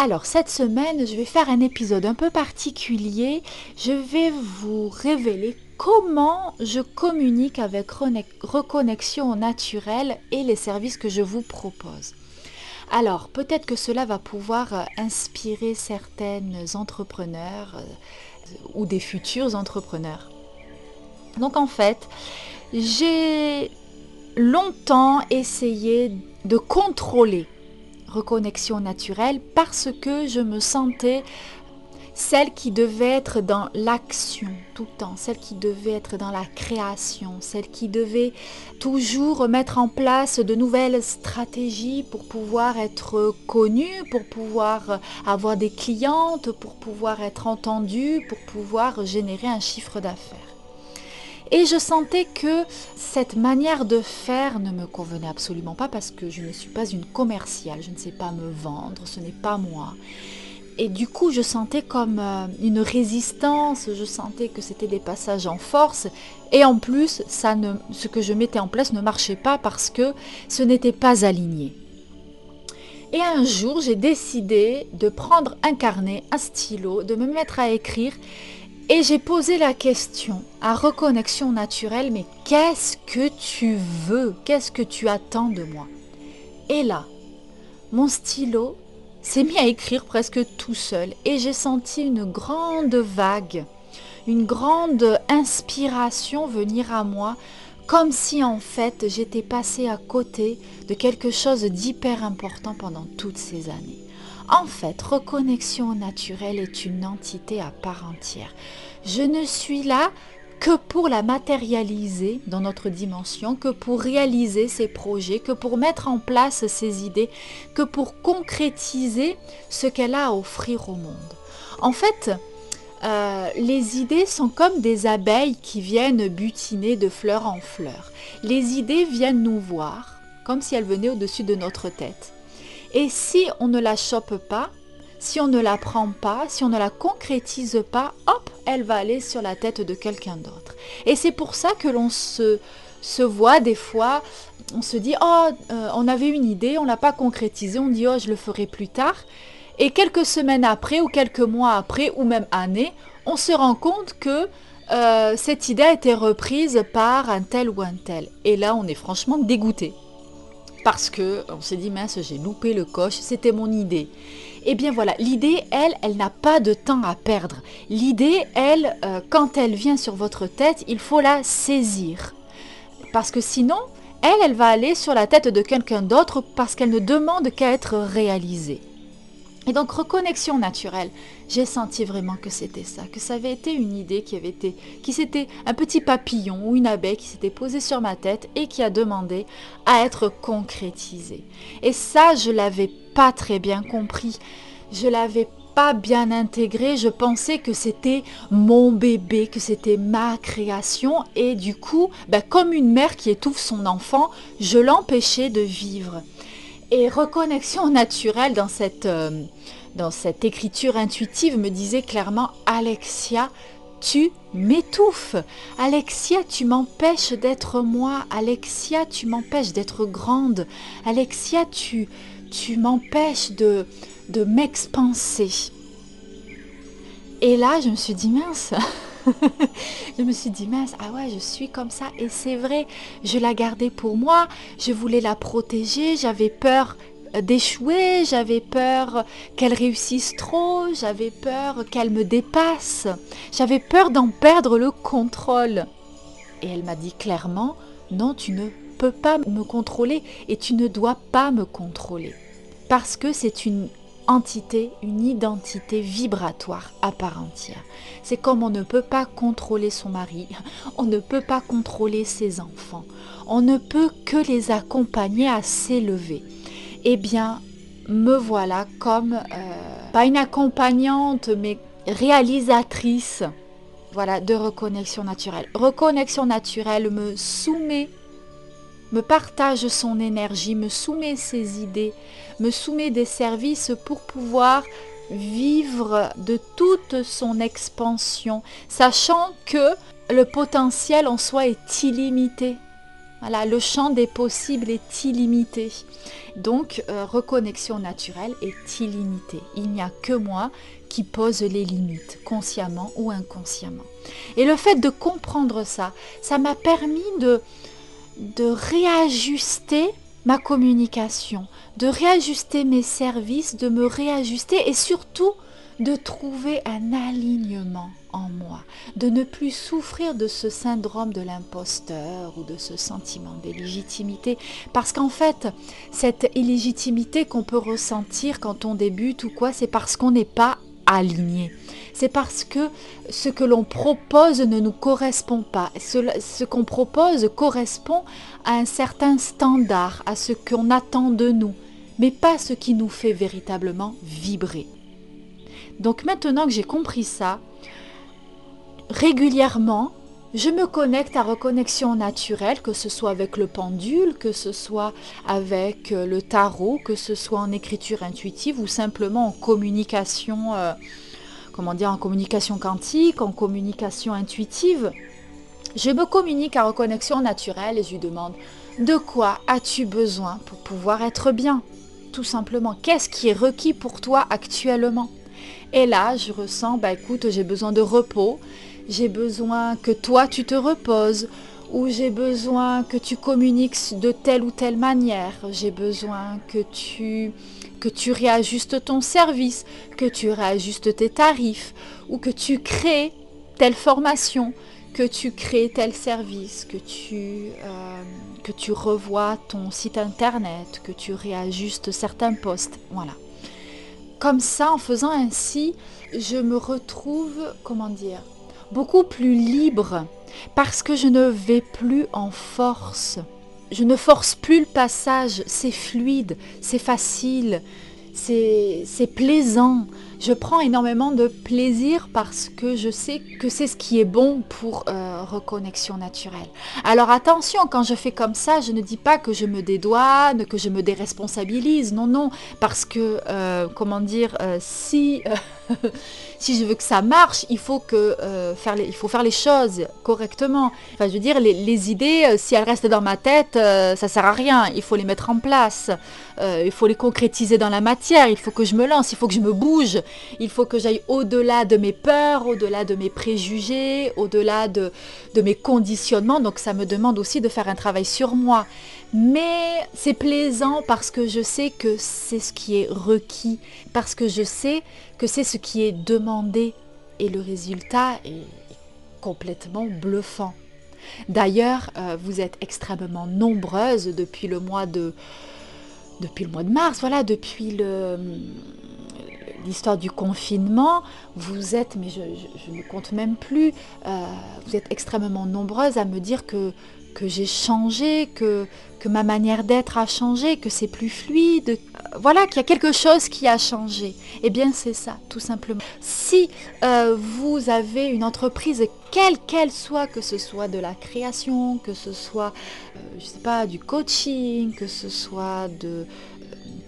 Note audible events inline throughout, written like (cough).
Alors cette semaine, je vais faire un épisode un peu particulier. Je vais vous révéler comment je communique avec Reconnexion au naturel et les services que je vous propose. Alors peut-être que cela va pouvoir euh, inspirer certaines entrepreneurs euh, ou des futurs entrepreneurs. Donc en fait, j'ai longtemps essayé de contrôler reconnexion naturelle parce que je me sentais celle qui devait être dans l'action tout le temps, celle qui devait être dans la création, celle qui devait toujours mettre en place de nouvelles stratégies pour pouvoir être connue, pour pouvoir avoir des clientes, pour pouvoir être entendue, pour pouvoir générer un chiffre d'affaires. Et je sentais que cette manière de faire ne me convenait absolument pas parce que je ne suis pas une commerciale, je ne sais pas me vendre, ce n'est pas moi. Et du coup, je sentais comme euh, une résistance, je sentais que c'était des passages en force. Et en plus, ça ce que je mettais en place ne marchait pas parce que ce n'était pas aligné. Et un jour, j'ai décidé de prendre un carnet, un stylo, de me mettre à écrire et j'ai posé la question à reconnexion naturelle, mais qu'est-ce que tu veux? Qu'est-ce que tu attends de moi? Et là, mon stylo s'est mis à écrire presque tout seul et j'ai senti une grande vague, une grande inspiration venir à moi, comme si en fait j'étais passée à côté de quelque chose d'hyper important pendant toutes ces années. En fait, reconnexion naturelle est une entité à part entière. Je ne suis là que pour la matérialiser dans notre dimension, que pour réaliser ses projets, que pour mettre en place ses idées, que pour concrétiser ce qu'elle a à offrir au monde. En fait, euh, les idées sont comme des abeilles qui viennent butiner de fleur en fleur. Les idées viennent nous voir, comme si elles venaient au-dessus de notre tête. Et si on ne la chope pas, si on ne la prend pas, si on ne la concrétise pas, hop, elle va aller sur la tête de quelqu'un d'autre. Et c'est pour ça que l'on se, voit des fois, on se dit, oh, euh, on avait une idée, on ne l'a pas concrétisée, on dit, oh, je le ferai plus tard. Et quelques semaines après, ou quelques mois après, ou même années, on se rend compte que euh, cette idée a été reprise par un tel ou un tel. Et là, on est franchement dégoûté parce que on s'est dit mince, j'ai loupé le coche, c'était mon idée. Eh bien voilà, l'idée, elle, elle n'a pas de temps à perdre. L'idée, elle, euh, quand elle vient sur votre tête, il faut la saisir. Parce que sinon, elle, elle va aller sur la tête de quelqu'un d'autre parce qu'elle ne demande qu'à être réalisée. Et donc reconnexion naturelle, j'ai senti vraiment que c'était ça, que ça avait été une idée qui avait été, qui s'était un petit papillon ou une abeille qui s'était posée sur ma tête et qui a demandé à être concrétisée. Et ça, je l'avais pas très bien compris, je l'avais pas bien intégré, je pensais que c'était mon bébé, que c'était ma création et du coup, ben, comme une mère qui étouffe son enfant, je l'empêchais de vivre. Et reconnexion naturelle dans cette, euh, dans cette écriture intuitive me disait clairement Alexia, tu m'étouffes. Alexia, tu m'empêches d'être moi. Alexia, tu m'empêches d'être grande. Alexia, tu, tu m'empêches de, de m'expanser. Et là, je me suis dit, mince, je me suis dit, mince, ah ouais, je suis comme ça. Et c'est vrai, je la gardais pour moi, je voulais la protéger, j'avais peur d'échouer, j'avais peur qu'elle réussisse trop, j'avais peur qu'elle me dépasse, j'avais peur d'en perdre le contrôle. Et elle m'a dit clairement, non, tu ne peux pas me contrôler et tu ne dois pas me contrôler. Parce que c'est une entité, une identité vibratoire à part entière. C'est comme on ne peut pas contrôler son mari, on ne peut pas contrôler ses enfants, on ne peut que les accompagner à s'élever. Eh bien, me voilà comme, euh, pas une accompagnante, mais réalisatrice voilà, de reconnexion naturelle. Reconnexion naturelle me soumet me partage son énergie, me soumet ses idées, me soumet des services pour pouvoir vivre de toute son expansion, sachant que le potentiel en soi est illimité. Voilà, le champ des possibles est illimité. Donc, euh, reconnexion naturelle est illimitée. Il n'y a que moi qui pose les limites, consciemment ou inconsciemment. Et le fait de comprendre ça, ça m'a permis de, de réajuster ma communication, de réajuster mes services, de me réajuster et surtout de trouver un alignement en moi, de ne plus souffrir de ce syndrome de l'imposteur ou de ce sentiment d'illégitimité. Parce qu'en fait, cette illégitimité qu'on peut ressentir quand on débute ou quoi, c'est parce qu'on n'est pas aligné c'est parce que ce que l'on propose ne nous correspond pas. Ce, qu'on propose correspond à un certain standard, à ce qu'on attend de nous, mais pas ce qui nous fait véritablement vibrer. Donc maintenant que j'ai compris ça, régulièrement, je me connecte à reconnexion naturelle, que ce soit avec le pendule, que ce soit avec euh, le tarot, que ce soit en écriture intuitive ou simplement en communication. Euh, comment dire, en communication quantique, en communication intuitive. Je me communique à reconnexion naturelle et je lui demande de quoi as-tu besoin pour pouvoir être bien? Tout simplement, qu'est-ce qui est requis pour toi actuellement? Et là, je ressens, bah écoute, j'ai besoin de repos, j'ai besoin que toi tu te reposes, ou j'ai besoin que tu communiques de telle ou telle manière, j'ai besoin que tu que tu réajustes ton service, que tu réajustes tes tarifs, ou que tu crées telle formation, que tu crées tel service, que tu, euh, que tu revois ton site internet, que tu réajustes certains postes. Voilà. Comme ça, en faisant ainsi, je me retrouve, comment dire, beaucoup plus libre parce que je ne vais plus en force je ne force plus le passage, c'est fluide, c'est facile, c'est plaisant. Je prends énormément de plaisir parce que je sais que c'est ce qui est bon pour euh, reconnexion naturelle. Alors attention, quand je fais comme ça, je ne dis pas que je me dédouane, que je me déresponsabilise. Non, non, parce que, euh, comment dire, euh, si... (laughs) si je veux que ça marche, il faut, que, euh, faire, les, il faut faire les choses correctement. Enfin, je veux dire, les, idées, euh, si elles restent dans ma tête, euh, ça sert à rien. Il faut les mettre en place. il faut les concrétiser dans la matière. Il faut que je me lance. Il faut que je me bouge. Il faut que j'aille au-delà de mes peurs, au-delà de mes préjugés, au-delà de, mes conditionnements. Donc, ça me demande aussi de faire un travail sur moi. Mais c'est plaisant parce que je sais que c'est ce qui est requis, parce que je sais que c'est ce qui est demandé et le résultat est complètement bluffant. D'ailleurs, euh, vous êtes extrêmement nombreuses depuis le mois de depuis le mois de mars, voilà, depuis le l'histoire du confinement, vous êtes, mais je, ne compte même plus, euh, vous êtes extrêmement nombreuses à me dire que j'ai changé, que, ma manière d'être a changé, que c'est plus fluide, voilà, qu'il y a quelque chose qui a changé. Eh bien, c'est ça, tout simplement. Si euh, vous avez une entreprise, quelle qu'elle soit, que ce soit de la création, que ce soit, je euh, sais pas, du coaching, que ce soit de euh,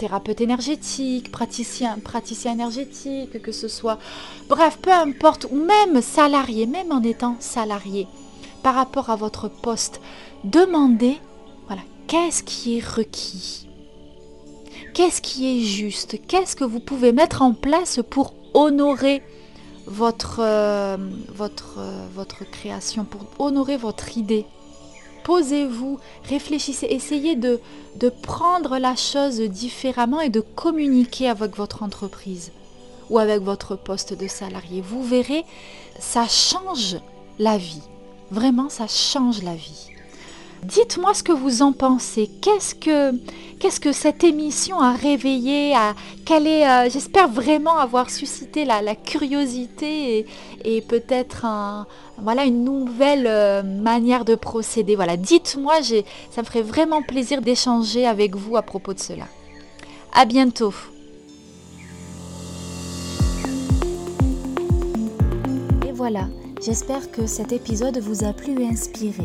thérapeute énergétique, praticien, praticien énergétique, que ce soit, bref, peu importe, ou même salarié, même en étant salarié, par rapport à votre poste, demandez, voilà, qu'est-ce qui est requis? Qu'est-ce qui est juste? Qu'est-ce que vous pouvez mettre en place pour honorer votre, euh, euh, votre création, pour honorer votre idée? Posez-vous, réfléchissez, essayez de, de prendre la chose différemment et de communiquer avec votre entreprise ou avec votre poste de salarié. Vous verrez, ça change la vie. Vraiment, ça change la vie. Dites-moi ce que vous en pensez. Qu'est-ce que, cette émission a réveillé à, quelle est, euh, J'espère vraiment avoir suscité la, curiosité et, peut-être voilà, une nouvelle euh, manière de procéder. Voilà, dites-moi, ça me ferait vraiment plaisir d'échanger avec vous à propos de cela. À bientôt. Et voilà, j'espère que cet épisode vous a plu et inspiré.